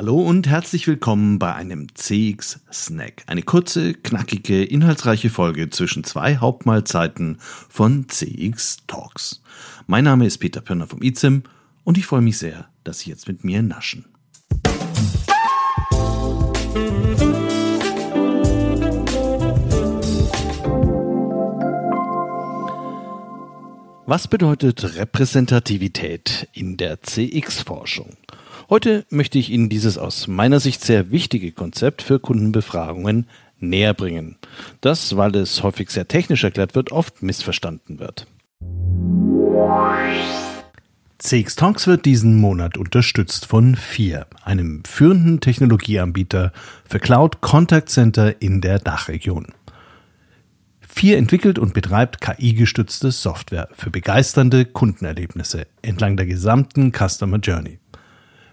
Hallo und herzlich willkommen bei einem CX Snack. Eine kurze, knackige, inhaltsreiche Folge zwischen zwei Hauptmahlzeiten von CX Talks. Mein Name ist Peter Pörner vom IZIM und ich freue mich sehr, dass Sie jetzt mit mir naschen. Was bedeutet Repräsentativität in der CX-Forschung? Heute möchte ich Ihnen dieses aus meiner Sicht sehr wichtige Konzept für Kundenbefragungen näher bringen. Das, weil es häufig sehr technisch erklärt wird, oft missverstanden wird. CX Talks wird diesen Monat unterstützt von FIR, einem führenden Technologieanbieter für Cloud Contact Center in der Dachregion. FIR entwickelt und betreibt KI-gestützte Software für begeisternde Kundenerlebnisse entlang der gesamten Customer Journey.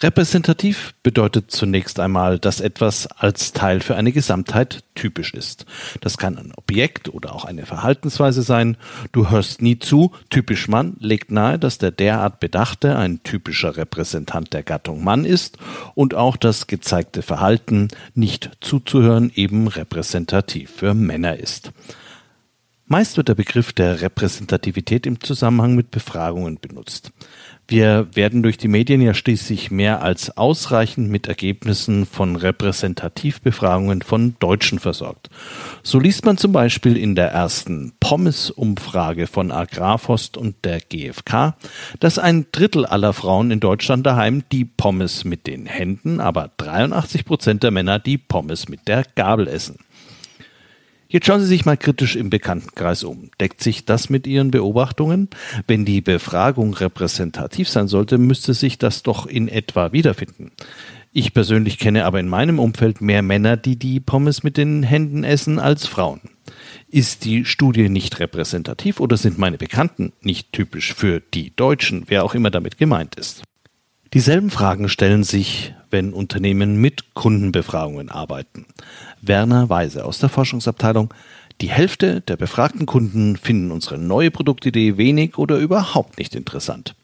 Repräsentativ bedeutet zunächst einmal, dass etwas als Teil für eine Gesamtheit typisch ist. Das kann ein Objekt oder auch eine Verhaltensweise sein. Du hörst nie zu. Typisch Mann legt nahe, dass der derart Bedachte ein typischer Repräsentant der Gattung Mann ist und auch das gezeigte Verhalten, nicht zuzuhören, eben repräsentativ für Männer ist. Meist wird der Begriff der Repräsentativität im Zusammenhang mit Befragungen benutzt. Wir werden durch die Medien ja schließlich mehr als ausreichend mit Ergebnissen von Repräsentativbefragungen von Deutschen versorgt. So liest man zum Beispiel in der ersten Pommes-Umfrage von Agrarforst und der GfK, dass ein Drittel aller Frauen in Deutschland daheim die Pommes mit den Händen, aber 83 Prozent der Männer die Pommes mit der Gabel essen. Jetzt schauen Sie sich mal kritisch im Bekanntenkreis um. Deckt sich das mit Ihren Beobachtungen? Wenn die Befragung repräsentativ sein sollte, müsste sich das doch in etwa wiederfinden. Ich persönlich kenne aber in meinem Umfeld mehr Männer, die die Pommes mit den Händen essen, als Frauen. Ist die Studie nicht repräsentativ oder sind meine Bekannten nicht typisch für die Deutschen, wer auch immer damit gemeint ist? Dieselben Fragen stellen sich, wenn Unternehmen mit Kundenbefragungen arbeiten. Werner Weise aus der Forschungsabteilung. Die Hälfte der befragten Kunden finden unsere neue Produktidee wenig oder überhaupt nicht interessant.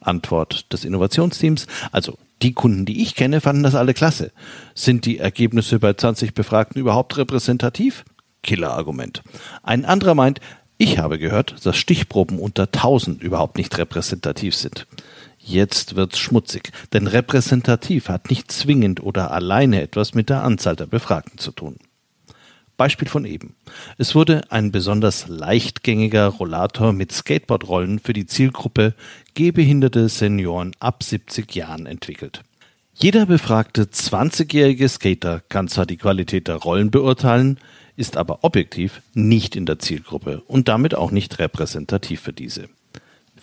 Antwort des Innovationsteams, also die Kunden, die ich kenne, fanden das alle klasse. Sind die Ergebnisse bei 20 Befragten überhaupt repräsentativ? Killerargument. Ein anderer meint, ich habe gehört, dass Stichproben unter 1000 überhaupt nicht repräsentativ sind. Jetzt wird's schmutzig, denn repräsentativ hat nicht zwingend oder alleine etwas mit der Anzahl der Befragten zu tun. Beispiel von eben. Es wurde ein besonders leichtgängiger Rollator mit Skateboardrollen für die Zielgruppe gehbehinderte Senioren ab 70 Jahren entwickelt. Jeder befragte 20-jährige Skater kann zwar die Qualität der Rollen beurteilen, ist aber objektiv nicht in der Zielgruppe und damit auch nicht repräsentativ für diese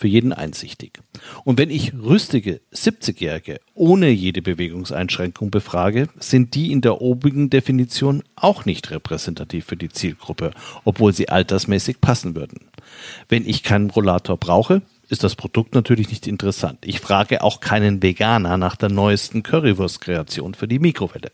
für jeden einsichtig. Und wenn ich rüstige 70-Jährige ohne jede Bewegungseinschränkung befrage, sind die in der obigen Definition auch nicht repräsentativ für die Zielgruppe, obwohl sie altersmäßig passen würden. Wenn ich keinen Rollator brauche, ist das Produkt natürlich nicht interessant. Ich frage auch keinen Veganer nach der neuesten Currywurst-Kreation für die Mikrowelle.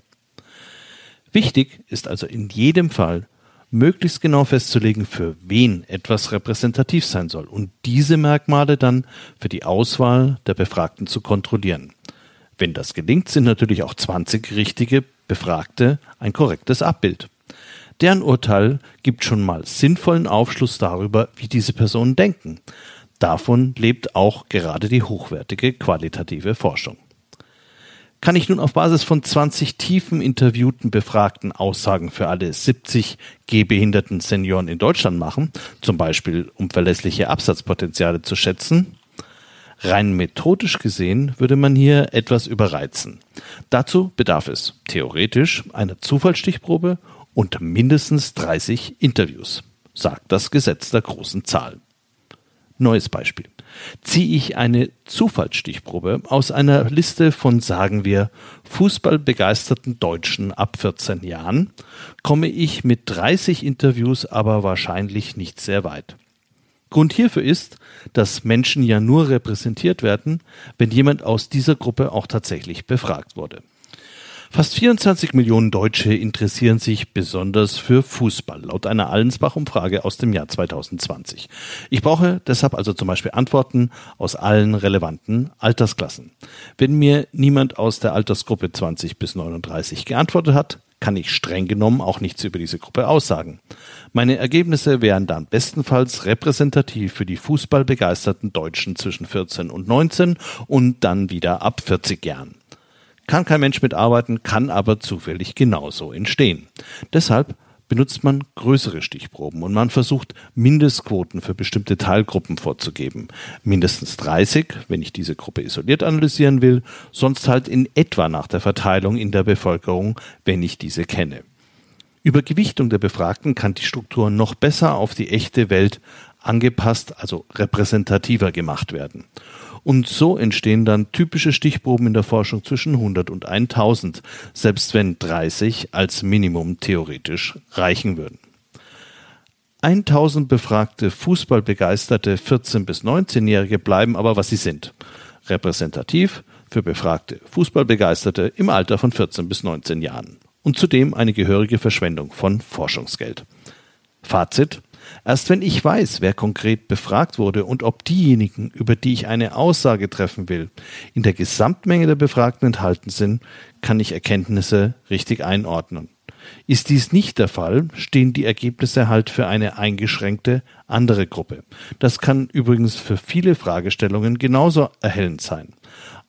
Wichtig ist also in jedem Fall, möglichst genau festzulegen, für wen etwas repräsentativ sein soll und diese Merkmale dann für die Auswahl der Befragten zu kontrollieren. Wenn das gelingt, sind natürlich auch 20 richtige Befragte ein korrektes Abbild. Deren Urteil gibt schon mal sinnvollen Aufschluss darüber, wie diese Personen denken. Davon lebt auch gerade die hochwertige qualitative Forschung kann ich nun auf Basis von 20 tiefen interviewten Befragten Aussagen für alle 70 gehbehinderten Senioren in Deutschland machen, zum Beispiel um verlässliche Absatzpotenziale zu schätzen. Rein methodisch gesehen würde man hier etwas überreizen. Dazu bedarf es theoretisch einer Zufallsstichprobe und mindestens 30 Interviews, sagt das Gesetz der großen Zahl. Neues Beispiel. Ziehe ich eine Zufallsstichprobe aus einer Liste von, sagen wir, fußballbegeisterten Deutschen ab 14 Jahren, komme ich mit 30 Interviews aber wahrscheinlich nicht sehr weit. Grund hierfür ist, dass Menschen ja nur repräsentiert werden, wenn jemand aus dieser Gruppe auch tatsächlich befragt wurde. Fast 24 Millionen Deutsche interessieren sich besonders für Fußball, laut einer Allensbach-Umfrage aus dem Jahr 2020. Ich brauche deshalb also zum Beispiel Antworten aus allen relevanten Altersklassen. Wenn mir niemand aus der Altersgruppe 20 bis 39 geantwortet hat, kann ich streng genommen auch nichts über diese Gruppe aussagen. Meine Ergebnisse wären dann bestenfalls repräsentativ für die fußballbegeisterten Deutschen zwischen 14 und 19 und dann wieder ab 40 Jahren. Kann kein Mensch mitarbeiten, kann aber zufällig genauso entstehen. Deshalb benutzt man größere Stichproben und man versucht Mindestquoten für bestimmte Teilgruppen vorzugeben. Mindestens 30, wenn ich diese Gruppe isoliert analysieren will, sonst halt in etwa nach der Verteilung in der Bevölkerung, wenn ich diese kenne. Über Gewichtung der Befragten kann die Struktur noch besser auf die echte Welt angepasst, also repräsentativer gemacht werden. Und so entstehen dann typische Stichproben in der Forschung zwischen 100 und 1000, selbst wenn 30 als Minimum theoretisch reichen würden. 1000 befragte Fußballbegeisterte 14 bis 19-Jährige bleiben aber, was sie sind. Repräsentativ für befragte Fußballbegeisterte im Alter von 14 bis 19 Jahren. Und zudem eine gehörige Verschwendung von Forschungsgeld. Fazit Erst wenn ich weiß, wer konkret befragt wurde und ob diejenigen, über die ich eine Aussage treffen will, in der Gesamtmenge der Befragten enthalten sind, kann ich Erkenntnisse richtig einordnen. Ist dies nicht der Fall, stehen die Ergebnisse halt für eine eingeschränkte andere Gruppe. Das kann übrigens für viele Fragestellungen genauso erhellend sein.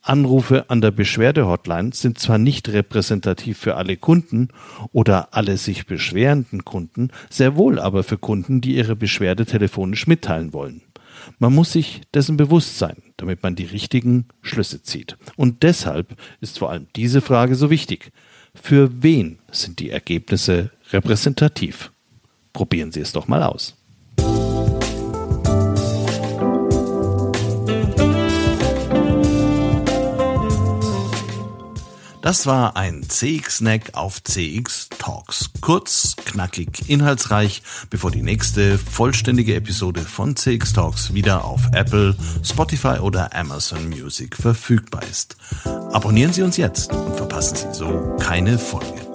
Anrufe an der Beschwerdehotline sind zwar nicht repräsentativ für alle Kunden oder alle sich beschwerenden Kunden, sehr wohl aber für Kunden, die ihre Beschwerde telefonisch mitteilen wollen. Man muss sich dessen bewusst sein, damit man die richtigen Schlüsse zieht. Und deshalb ist vor allem diese Frage so wichtig. Für wen sind die Ergebnisse repräsentativ? Probieren Sie es doch mal aus. Das war ein CX-Snack auf CX Talks. Kurz, knackig, inhaltsreich, bevor die nächste vollständige Episode von CX Talks wieder auf Apple, Spotify oder Amazon Music verfügbar ist. Abonnieren Sie uns jetzt und verpassen Sie so keine Folge.